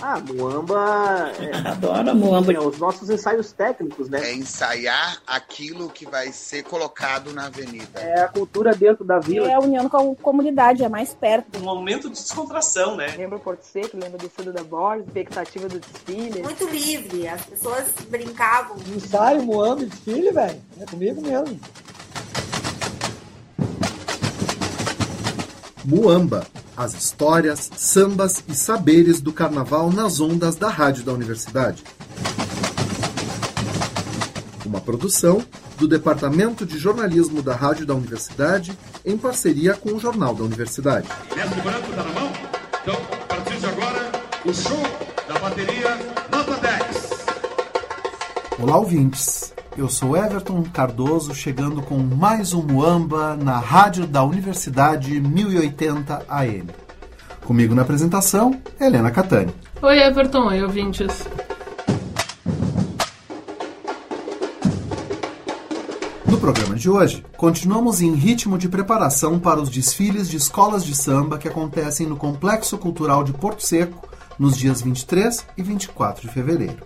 Ah, Muamba. É, Adoro Muamba. É, os nossos ensaios técnicos, né? É ensaiar aquilo que vai ser colocado na avenida. É a cultura dentro da vila. É a união com a comunidade, é mais perto. Um momento de descontração, né? Lembra o Porto Seco, lembra do Fundo da Borda, expectativa do desfile. Muito livre, as pessoas brincavam. Ensaio, Muamba, desfile, velho. É comigo mesmo. Muamba, as histórias, sambas e saberes do carnaval nas ondas da rádio da universidade. Uma produção do Departamento de Jornalismo da Rádio da Universidade em parceria com o Jornal da Universidade. Mestre branco tá na mão? Então, a partir de agora, o show da bateria nota 10. Olá, ouvintes. Eu sou Everton Cardoso, chegando com mais um Muamba na Rádio da Universidade 1080 AM. Comigo na apresentação, Helena Catani. Oi, Everton. Oi, ouvintes. No programa de hoje, continuamos em ritmo de preparação para os desfiles de escolas de samba que acontecem no Complexo Cultural de Porto Seco nos dias 23 e 24 de fevereiro.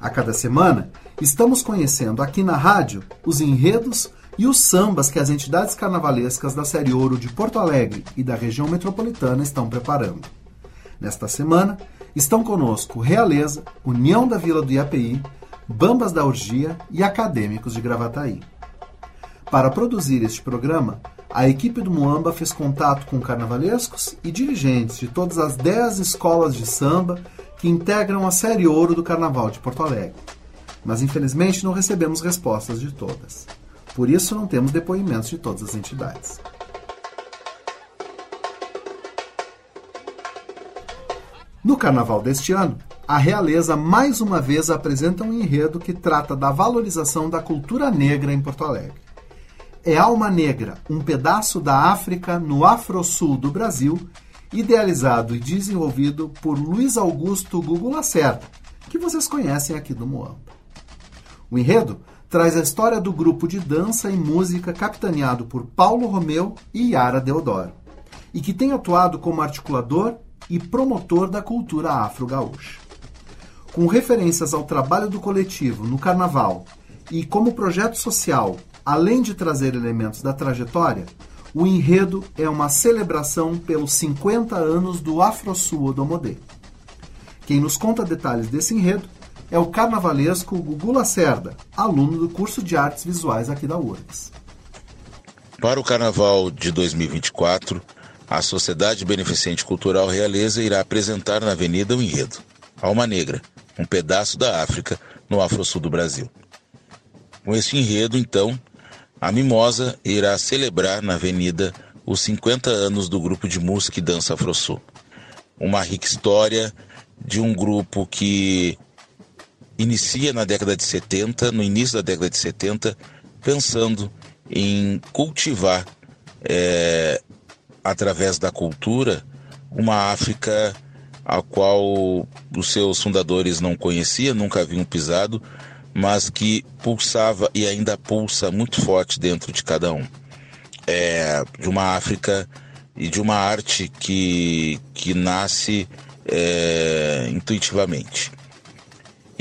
A cada semana, estamos conhecendo aqui na rádio os enredos e os sambas que as entidades carnavalescas da Série Ouro de Porto Alegre e da região metropolitana estão preparando. Nesta semana, estão conosco Realeza, União da Vila do IAPI, Bambas da Orgia e Acadêmicos de Gravataí. Para produzir este programa, a equipe do Muamba fez contato com carnavalescos e dirigentes de todas as 10 escolas de samba que integram a Série Ouro do Carnaval de Porto Alegre. Mas infelizmente não recebemos respostas de todas. Por isso não temos depoimentos de todas as entidades. No carnaval deste ano, a realeza mais uma vez apresenta um enredo que trata da valorização da cultura negra em Porto Alegre. É Alma Negra, um pedaço da África no Afro-Sul do Brasil, idealizado e desenvolvido por Luiz Augusto Gugu Lacerda, que vocês conhecem aqui do Moamba. O enredo traz a história do grupo de dança e música capitaneado por Paulo Romeu e Yara Deodoro, e que tem atuado como articulador e promotor da cultura afro-gaúcha. Com referências ao trabalho do coletivo no carnaval e como projeto social, além de trazer elementos da trajetória, o enredo é uma celebração pelos 50 anos do Afro-Sul Odomodê. Quem nos conta detalhes desse enredo é o carnavalesco Gugu Lacerda, aluno do curso de artes visuais aqui da URGS. Para o carnaval de 2024, a Sociedade Beneficente Cultural Realeza irá apresentar na Avenida o enredo Alma Negra, um pedaço da África no Afro-Sul do Brasil. Com esse enredo, então, a Mimosa irá celebrar na Avenida os 50 anos do grupo de música e dança Afro-Sul. Uma rica história de um grupo que inicia na década de 70, no início da década de 70, pensando em cultivar, é, através da cultura, uma África a qual os seus fundadores não conheciam, nunca haviam pisado, mas que pulsava e ainda pulsa muito forte dentro de cada um. É, de uma África e de uma arte que, que nasce é, intuitivamente.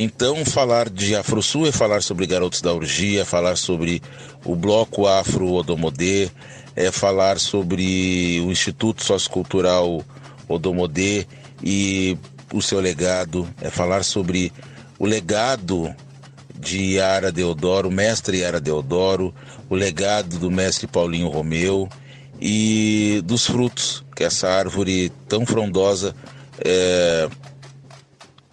Então, falar de Afrosul é falar sobre Garotos da Urgia, falar sobre o Bloco Afro Odomodê, é falar sobre o Instituto Sociocultural Odomodê e o seu legado, é falar sobre o legado de Yara Deodoro, mestre Yara Deodoro, o legado do mestre Paulinho Romeu e dos frutos que essa árvore tão frondosa, é,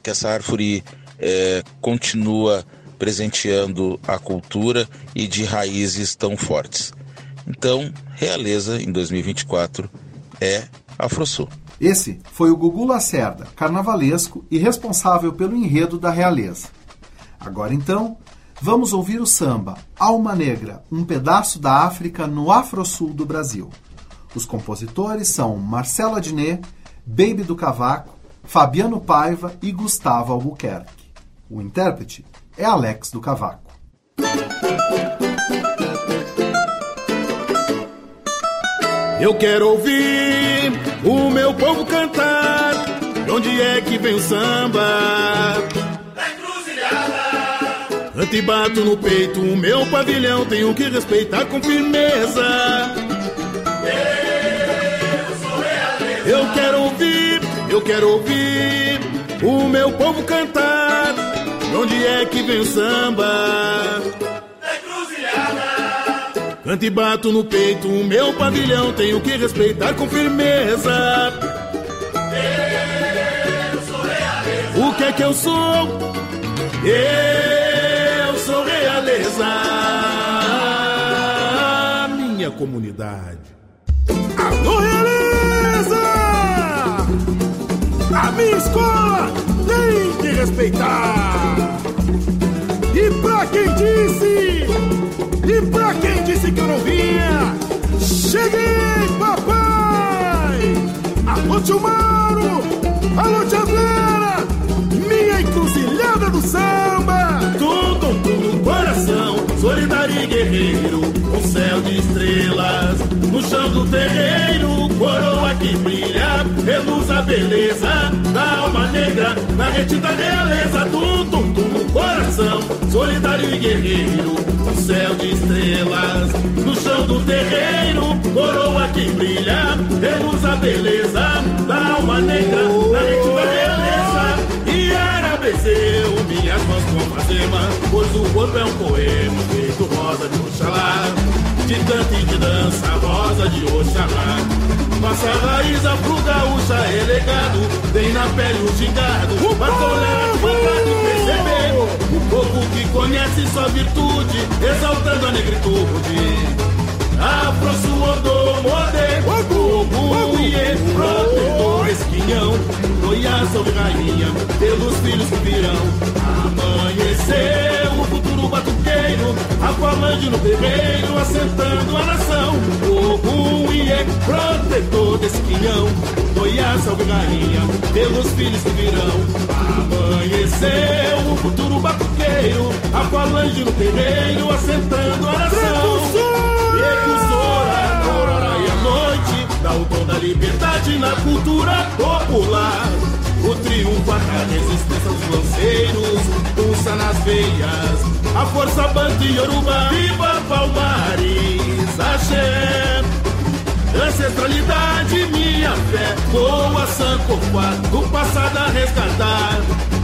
que essa árvore é, continua presenteando a cultura e de raízes tão fortes. Então, Realeza em 2024 é Afrosul. Esse foi o Gugu Lacerda, carnavalesco e responsável pelo enredo da Realeza. Agora então, vamos ouvir o samba Alma Negra, um pedaço da África no Afro-Sul do Brasil. Os compositores são Marcelo Adnet, Baby do Cavaco, Fabiano Paiva e Gustavo Albuquerque. O intérprete é Alex do Cavaco. Eu quero ouvir o meu povo cantar onde é que vem o samba? Canto e bato no peito, o meu pavilhão tenho que respeitar com firmeza. Eu quero ouvir, eu quero ouvir o meu povo cantar. De onde é que vem o samba? Canto e bato no peito, o meu pavilhão tenho que respeitar com firmeza. O que é que eu sou? Eu sou realeza. Minha comunidade. Alô, realeza! A minha escola tem que respeitar. Disse, e pra quem disse que eu não vinha, cheguei, papai! Alô, tio Mauro! Alô, tia Vera! Minha encruzilhada do samba! Tudo, tudo coração, solidário e guerreiro, um céu de estrelas, no chão do terreiro, coroa que brilha, reluz a beleza da alma negra, na rede da realeza, tudo, coração, solidário e guerreiro, um céu de estrelas, no chão do terreiro, coroa que brilha, reluz a beleza da alma negra, na rede da realeza, e arabeceu minhas mãos com fazema, pois o corpo é um poema feito rosa de Oxalá, de canto e de dança, rosa de Oxalá. Nossa raiz afro-gaúcha é legado, tem na pele o gingado, mas tolera quadrado perceber. O povo que conhece sua virtude, exaltando a negritude. Afro suodô, modê, fogo, iê, protetor, esquinhão, Goiás, salve rainha, pelos filhos que virão. Amanheceu o futuro batuqueiro, a falange no terreiro, assentando a nação. Fogo, iê, protetor, esquinhão, Goiás, salve rainha, pelos filhos que virão. Amanheceu o futuro batuqueiro, a falange no terreiro, assentando a nação. Precursora, aurora e a noite, dá o tom da liberdade na cultura popular. O triunfo da resistência dos lanceiros, pulsa nas veias, a força banda Yoruba, viva Palmares, axé. Ancestralidade, minha fé, boa Sankofá, do passado a resgatar.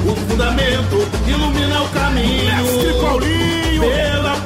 O fundamento ilumina o caminho. Mestre Paulinho. Pela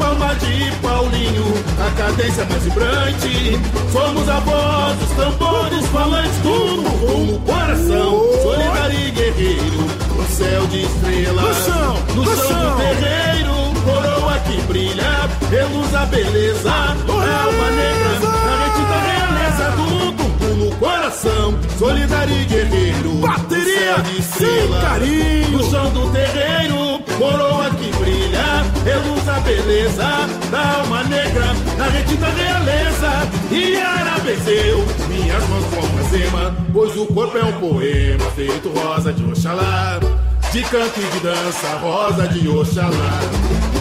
Paulinho, a cadência mais vibrante. Somos a voz dos tambores falantes, tudo com o coração. Solidário e guerreiro, no céu de estrelas. No chão, no no chão chão. do terreiro, coroa que brilha, reluz a beleza. Alma negra, rede da realeza, tudo no coração. Solidário e guerreiro, Bateria de sem estrelas. carinho. No chão do terreiro, coroa que brilha, reluz a beleza da alma negra, na da realeza. E arabeceu minhas mãos com fazema, pois o corpo é um poema feito rosa de Oxalá. De canto e de dança, rosa de Oxalá.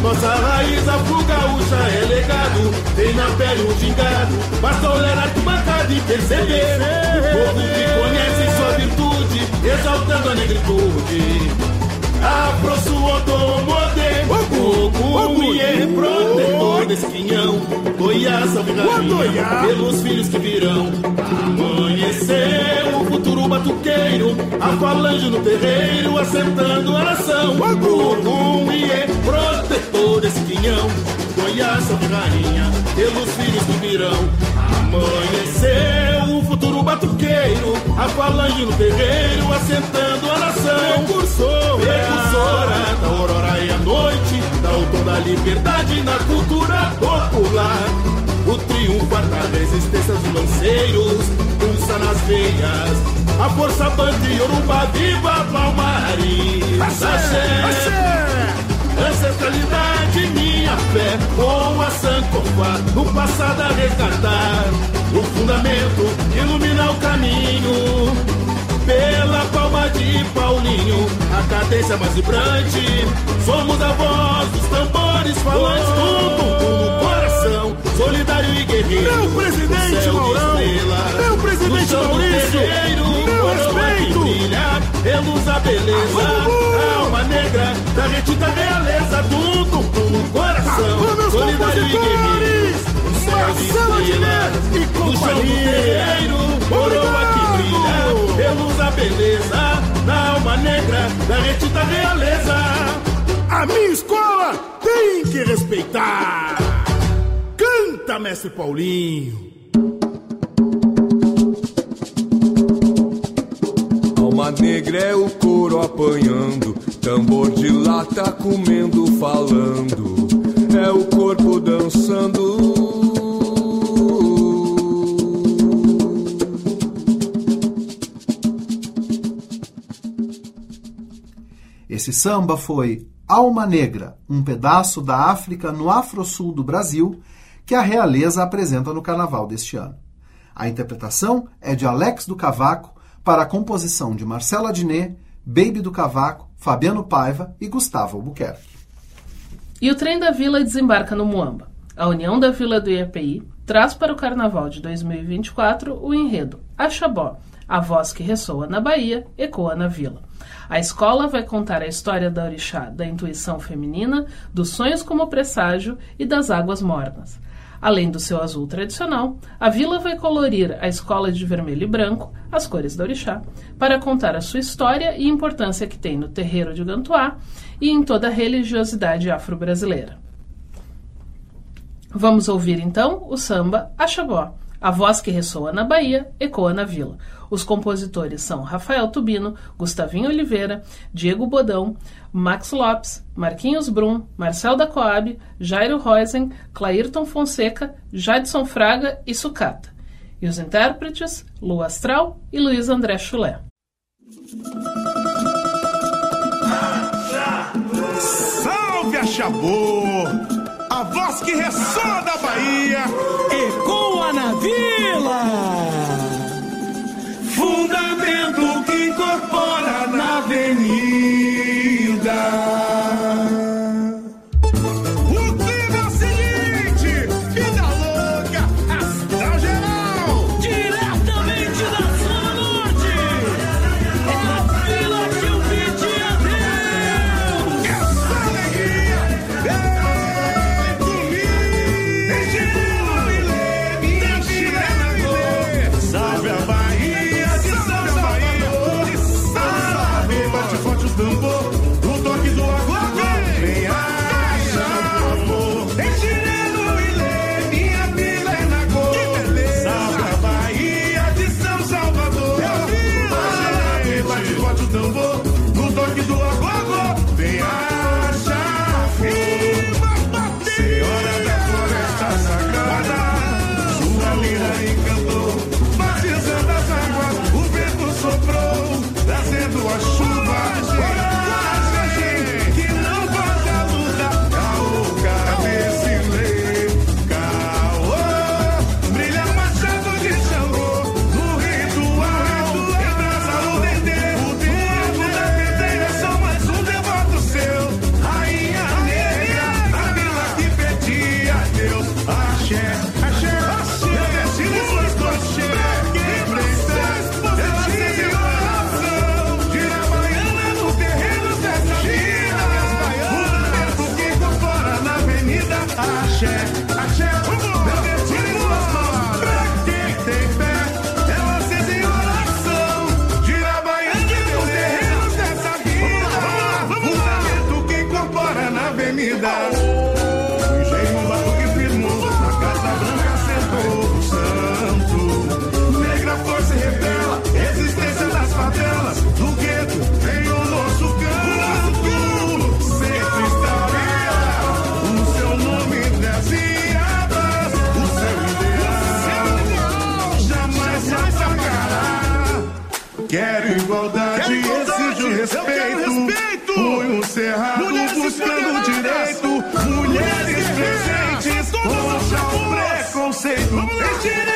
Nossa raiz afro-gaúcha é legado, tem na pele um gingado, basta olhar a bancada e perceber. O povo que conhece sua virtude, exaltando a negritude. Afro protetor desse quinhão. Goiás, salve rainha, pelos filhos que virão. Amanheceu o futuro batuqueiro, a falange no terreiro, assentando a nação. Fogo, iê, protetor desse quinhão. Goiás, salve rainha, pelos filhos que virão. Amanheceu o futuro batuqueiro, a falange no terreiro, assentando a nação. Precursora, precursora da aurora e a noite, o tom da liberdade na cultura popular. O triunfo da resistência dos lanceiros, pulsa nas veias. A força banda e Yoruba, viva Palmares! Axé! Ancestralidade, minha fé, com a Sankofá, no passado a resgatar. O fundamento ilumina o caminho. Pela palma de Paulinho, a cadência mais vibrante. Somos a voz dos tambores falantes, tudo com o coração, solidário e guerreiro. Meu presidente Maurão, estrelas, meu presidente Maurício, terreiro, meu que respeito. brilha, reluz a beleza. A alma negra da retida realeza, tudo com o coração. Solidário e guerreiro. Marcelo Diné e terreiro, coroa que brilha, reluz a beleza. Da alma negra da retida realeza. A minha escola tem que respeitar. Canta, mestre Paulinho. Alma negra é o couro apanhando, tambor de lata comendo, falando. É o corpo dançando. Esse samba foi Alma Negra, um pedaço da África no Afro-Sul do Brasil, que a realeza apresenta no carnaval deste ano. A interpretação é de Alex do Cavaco para a composição de Marcela Diné, Baby do Cavaco, Fabiano Paiva e Gustavo Albuquerque. E o trem da vila desembarca no Muamba. A União da Vila do IAPI traz para o Carnaval de 2024 o enredo Axabó, a voz que ressoa na Bahia, ecoa na vila. A escola vai contar a história da orixá, da intuição feminina, dos sonhos como presságio e das águas mornas. Além do seu azul tradicional, a vila vai colorir a escola de vermelho e branco, as cores da orixá, para contar a sua história e importância que tem no terreiro de Gantuá e em toda a religiosidade afro-brasileira. Vamos ouvir então o samba Axabó, a voz que ressoa na Bahia, ecoa na vila. Os compositores são Rafael Tubino, Gustavinho Oliveira, Diego Bodão, Max Lopes, Marquinhos Brum, Marcel da Coab, Jairo Rosen, Clairton Fonseca, Jadson Fraga e Sucata. E os intérpretes, Lu Astral e Luiz André Chulé. Salve a Chabô! A voz que ressoa da Bahia ecoa na vila. say,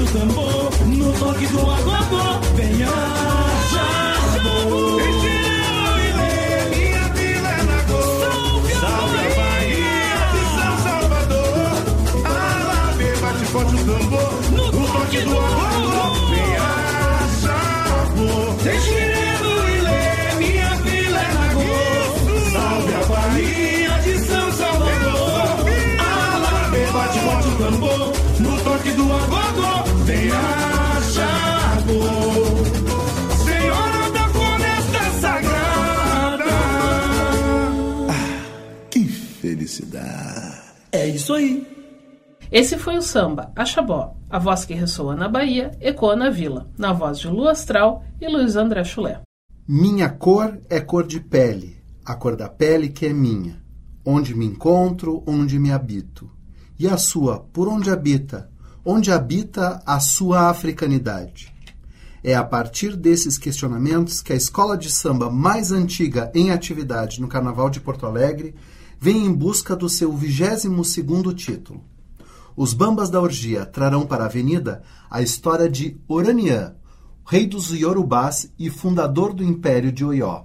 forte o tambor. No toque do agogô. Venha já. Minha vila é Lagoa. Salve a Bahia de São Salvador. Alabê, bate forte o tambor. No toque do agogô. Isso aí. Esse foi o samba Achabó, a voz que ressoa na Bahia, ecoa na vila, na voz de Lu Astral e Luiz André Chulé. Minha cor é cor de pele, a cor da pele que é minha. Onde me encontro, onde me habito. E a sua, por onde habita? Onde habita a sua africanidade? É a partir desses questionamentos que a escola de samba mais antiga em atividade no Carnaval de Porto Alegre vem em busca do seu 22º título. Os Bambas da Orgia trarão para a avenida a história de Oranian, rei dos Yorubás e fundador do Império de Oió.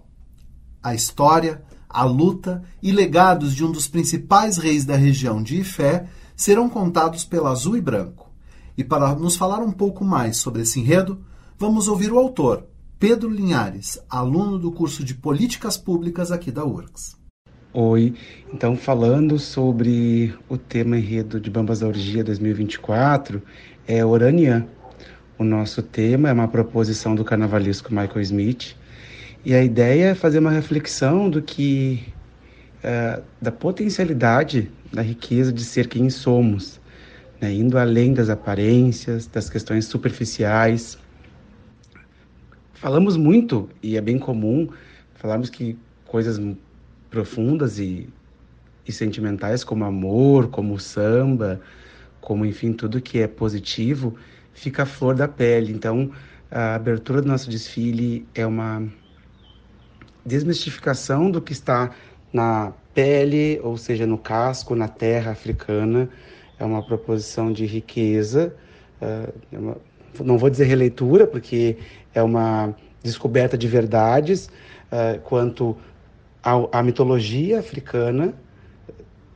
A história, a luta e legados de um dos principais reis da região de Ifé serão contados pela Azul e Branco. E para nos falar um pouco mais sobre esse enredo, vamos ouvir o autor, Pedro Linhares, aluno do curso de Políticas Públicas aqui da URGS. Oi, então falando sobre o tema enredo de Bambas da Orgia 2024, é Oranian. O nosso tema é uma proposição do carnavalesco Michael Smith, e a ideia é fazer uma reflexão do que, é, da potencialidade, da riqueza de ser quem somos, né, indo além das aparências, das questões superficiais. Falamos muito, e é bem comum, falarmos que coisas profundas e, e sentimentais como amor, como samba, como enfim tudo que é positivo, fica a flor da pele. Então, a abertura do nosso desfile é uma desmistificação do que está na pele, ou seja, no casco, na terra africana. É uma proposição de riqueza, é uma, não vou dizer releitura, porque é uma descoberta de verdades uh, quanto à mitologia africana,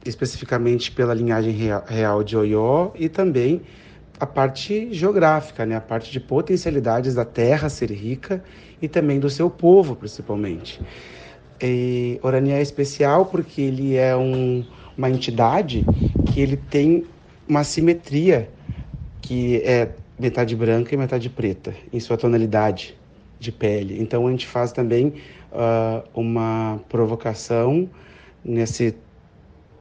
especificamente pela linhagem real de Oió, e também a parte geográfica, né? a parte de potencialidades da terra ser rica e também do seu povo, principalmente. E Orania é especial porque ele é um, uma entidade que ele tem uma simetria que é metade branca e metade preta em sua tonalidade de pele. Então a gente faz também uh, uma provocação nesse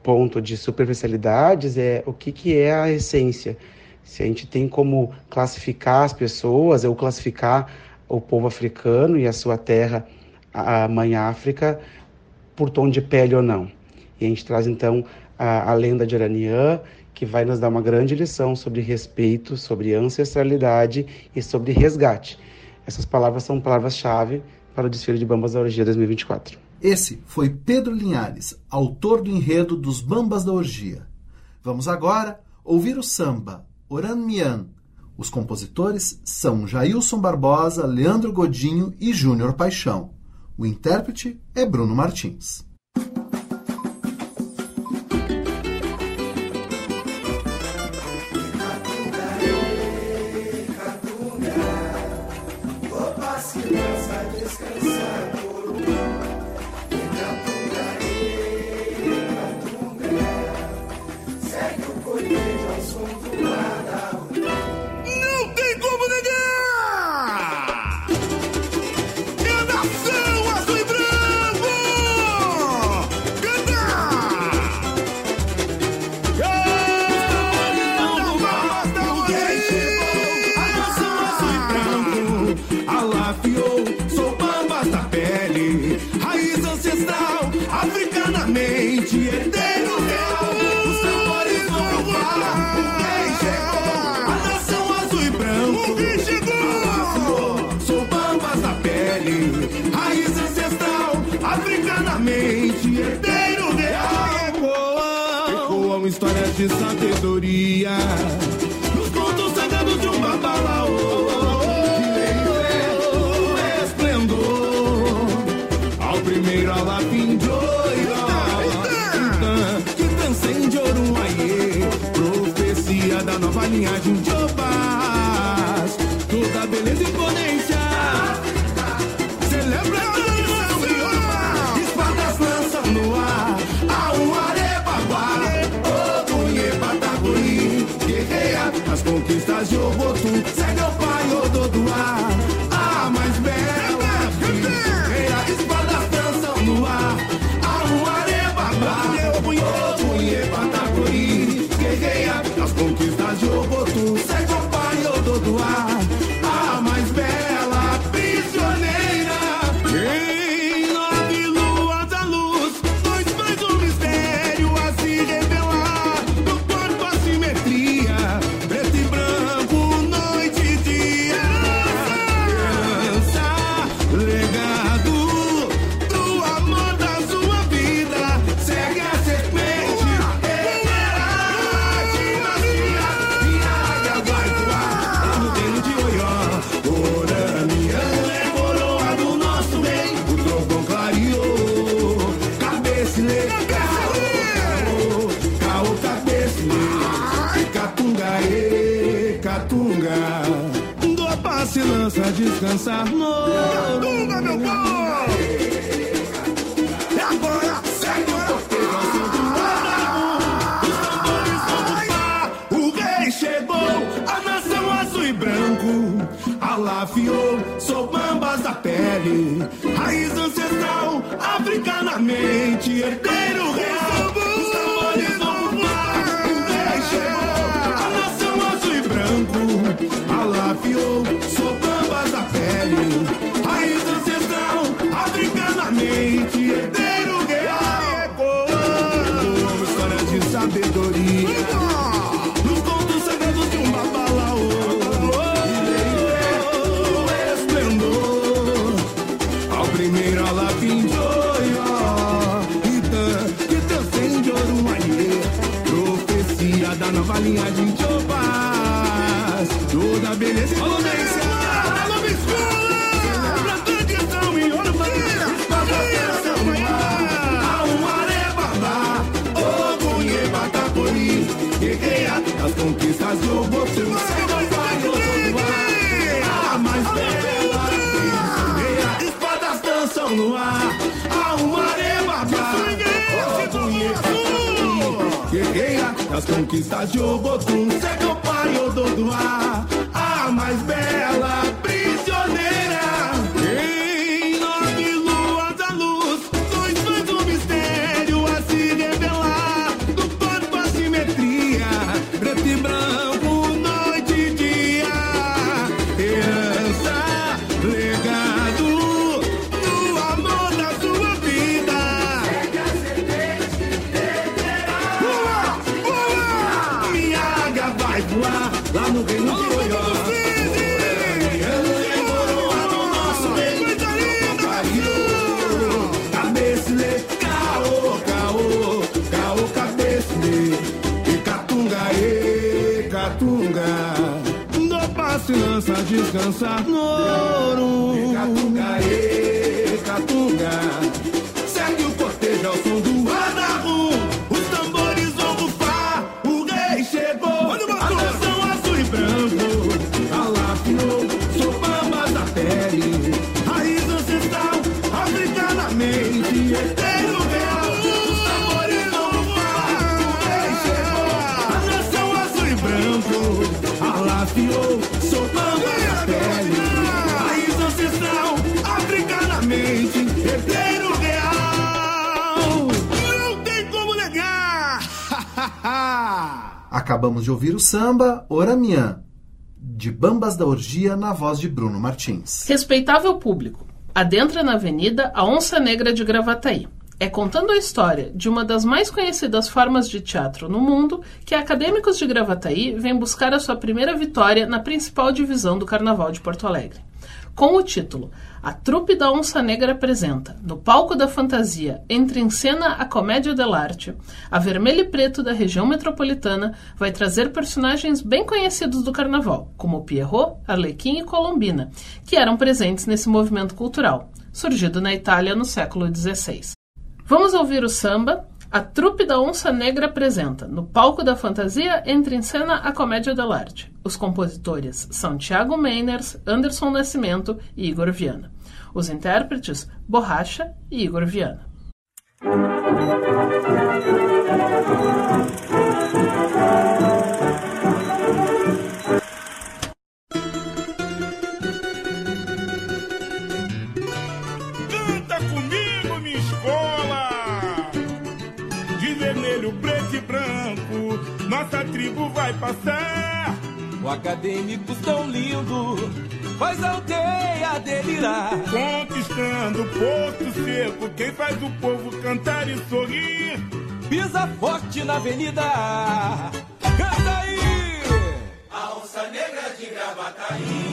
ponto de superficialidades é o que, que é a essência. Se a gente tem como classificar as pessoas, ou classificar o povo africano e a sua terra, a mãe África, por tom de pele ou não. E a gente traz então a, a lenda de Aranian, que vai nos dar uma grande lição sobre respeito, sobre ancestralidade e sobre resgate. Essas palavras são palavras-chave para o desfile de Bambas da Orgia 2024. Esse foi Pedro Linhares, autor do enredo dos Bambas da Orgia. Vamos agora ouvir o samba Oran Mian. Os compositores são Jailson Barbosa, Leandro Godinho e Júnior Paixão. O intérprete é Bruno Martins. linhagem de Obás, toda beleza e imponência. se lança a descansar no. Tunga, meu povo! É agora, segue O nosso caminho. Os tambores vão tocar, o rei chegou, a nação azul e branco alafiou, sou bambas da pele, raiz ancestral, africana mente, herdeiro real, os tambores vão voar, o rei chegou. nova linha de chopas. Toda beleza e potência. Tunki sa jogo tá tun, se ko é pari ododo wa. No ouro. Catungaê, catunga. Acabamos de ouvir o samba Oramian, de Bambas da Orgia, na voz de Bruno Martins. Respeitável público, adentra na avenida a Onça Negra de Gravataí. É contando a história de uma das mais conhecidas formas de teatro no mundo que acadêmicos de Gravataí vêm buscar a sua primeira vitória na principal divisão do Carnaval de Porto Alegre. Com o título A Trupe da Onça Negra apresenta, no palco da fantasia, entre em cena a comédia dell'arte, a Vermelho e Preto da região metropolitana vai trazer personagens bem conhecidos do carnaval, como Pierrot, Arlequim e Colombina, que eram presentes nesse movimento cultural, surgido na Itália no século XVI. Vamos ouvir o samba. A trupe da Onça Negra apresenta, no palco da fantasia, entra em cena a comédia dell'arte. Os compositores são Tiago Meiners, Anderson Nascimento e Igor Viana. Os intérpretes, Borracha e Igor Viana. Vai passar. O acadêmico tão lindo faz a aldeia delirar. Conquistando Porto Seco, quem faz o povo cantar e sorrir. Pisa forte na avenida. Canta aí! A onça negra de Gravataí.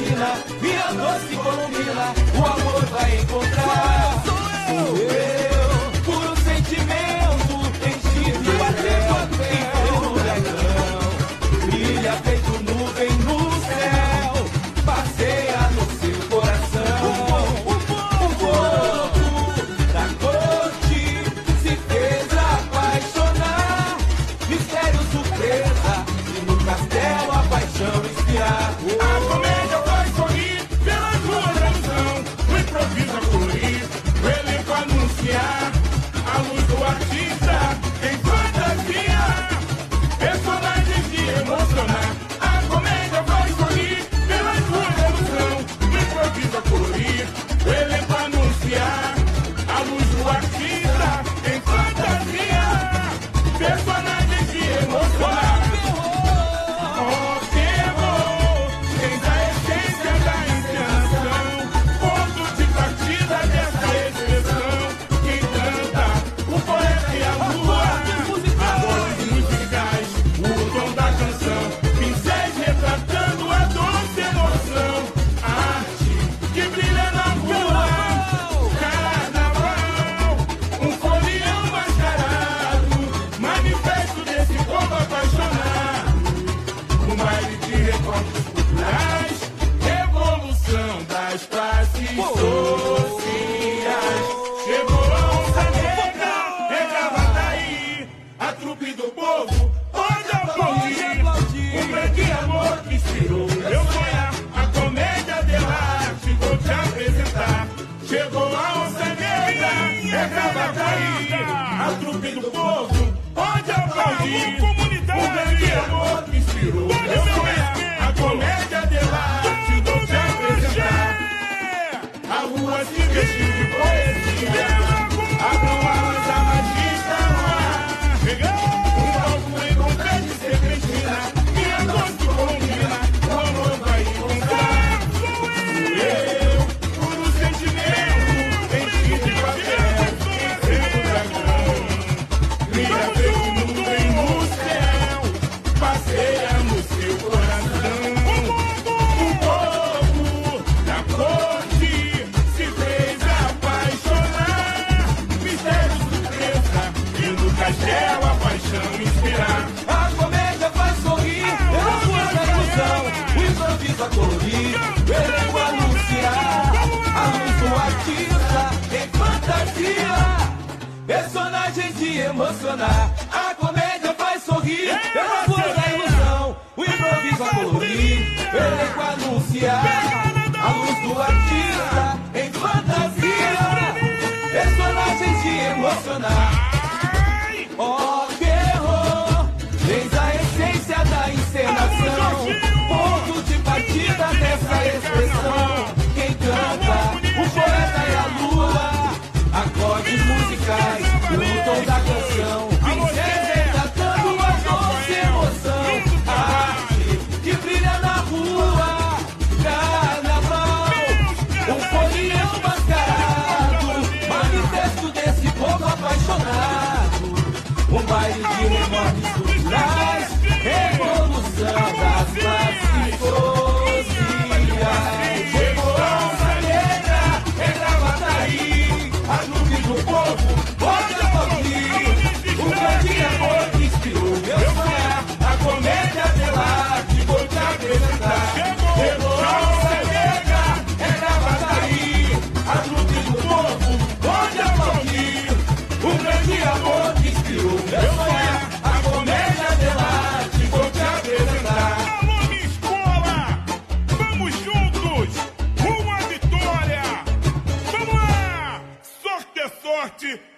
Serpentina. Minha doce colombina, o amor vai encontrar.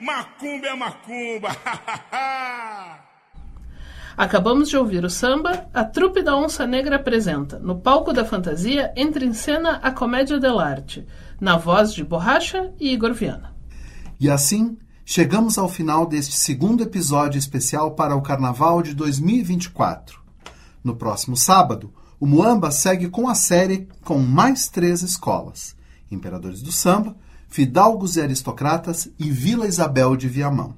Macumba é macumba! Acabamos de ouvir o samba A Trupe da Onça Negra apresenta, no palco da fantasia, entra em cena a comédia dell'arte, na voz de Borracha e Igor Viana. E assim, chegamos ao final deste segundo episódio especial para o Carnaval de 2024. No próximo sábado, o Muamba segue com a série com mais três escolas: Imperadores do Samba, Fidalgos e Aristocratas e Vila Isabel de Viamão.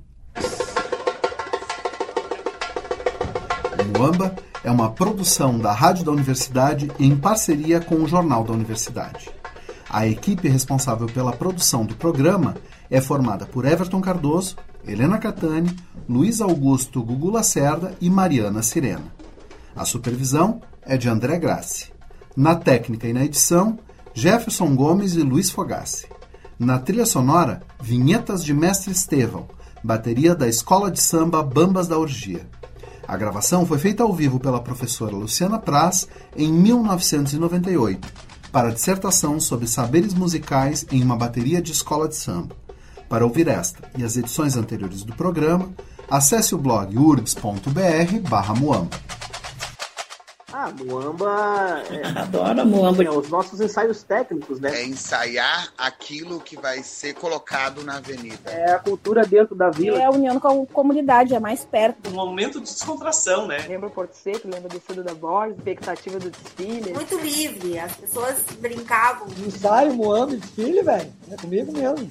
O Muamba é uma produção da Rádio da Universidade em parceria com o Jornal da Universidade. A equipe responsável pela produção do programa é formada por Everton Cardoso, Helena Catani, Luiz Augusto Gugu Lacerda e Mariana Sirena. A supervisão é de André Grassi. Na técnica e na edição, Jefferson Gomes e Luiz Fogassi. Na trilha sonora, vinhetas de Mestre Estevão, bateria da Escola de Samba Bambas da Orgia. A gravação foi feita ao vivo pela professora Luciana Praz em 1998, para dissertação sobre saberes musicais em uma bateria de escola de samba. Para ouvir esta e as edições anteriores do programa, acesse o blog urbs.br barra Muamba. Ah, Muamba. É, Adoro Muamba. é, os nossos ensaios técnicos, né? É ensaiar aquilo que vai ser colocado na avenida. É a cultura dentro da vila. É a união com a comunidade, é mais perto. Um momento de descontração, né? Lembra o Porto Seco, lembra do Fundo da Borges, expectativa do desfile. Muito livre, as pessoas brincavam. Ensaio, Muamba, desfile, velho. É comigo mesmo.